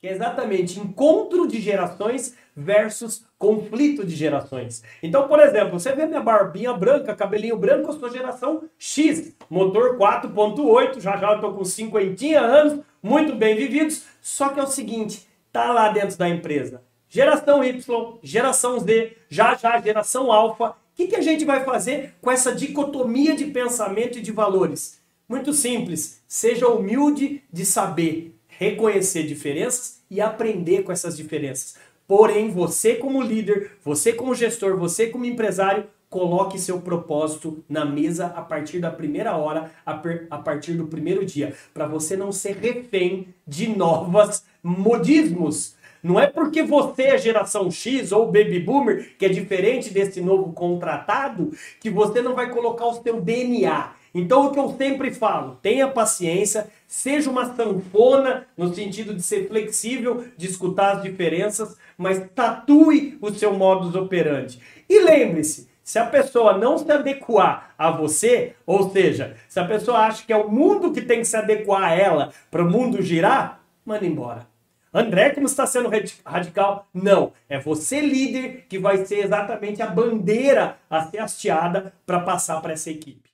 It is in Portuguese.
que é exatamente encontro de gerações versus conflito de gerações. Então, por exemplo, você vê minha barbinha branca, cabelinho branco, eu sou geração X, motor 4.8, já já eu tô com 50 anos, muito bem vividos, só que é o seguinte, tá lá dentro da empresa. Geração Y, geração Z, já já geração alfa. O que, que a gente vai fazer com essa dicotomia de pensamento e de valores? Muito simples, seja humilde de saber reconhecer diferenças e aprender com essas diferenças. Porém, você como líder, você como gestor, você como empresário, coloque seu propósito na mesa a partir da primeira hora, a, partir do primeiro dia, para você não ser refém de novos modismos. Não é porque você é geração X ou baby boomer, que é diferente desse novo contratado, que você não vai colocar o seu DNA. Então, o que eu sempre falo, tenha paciência, seja uma sanfona no sentido de ser flexível, de escutar as diferenças, mas tatue o seu modus operandi. E lembre-se, se a pessoa não se adequar a você, ou seja, se a pessoa acha que é o mundo que tem que se adequar a ela para o mundo girar, manda embora. André, como está sendo radical? Não. É você, líder, que vai ser exatamente a bandeira a ser hasteada para passar para essa equipe.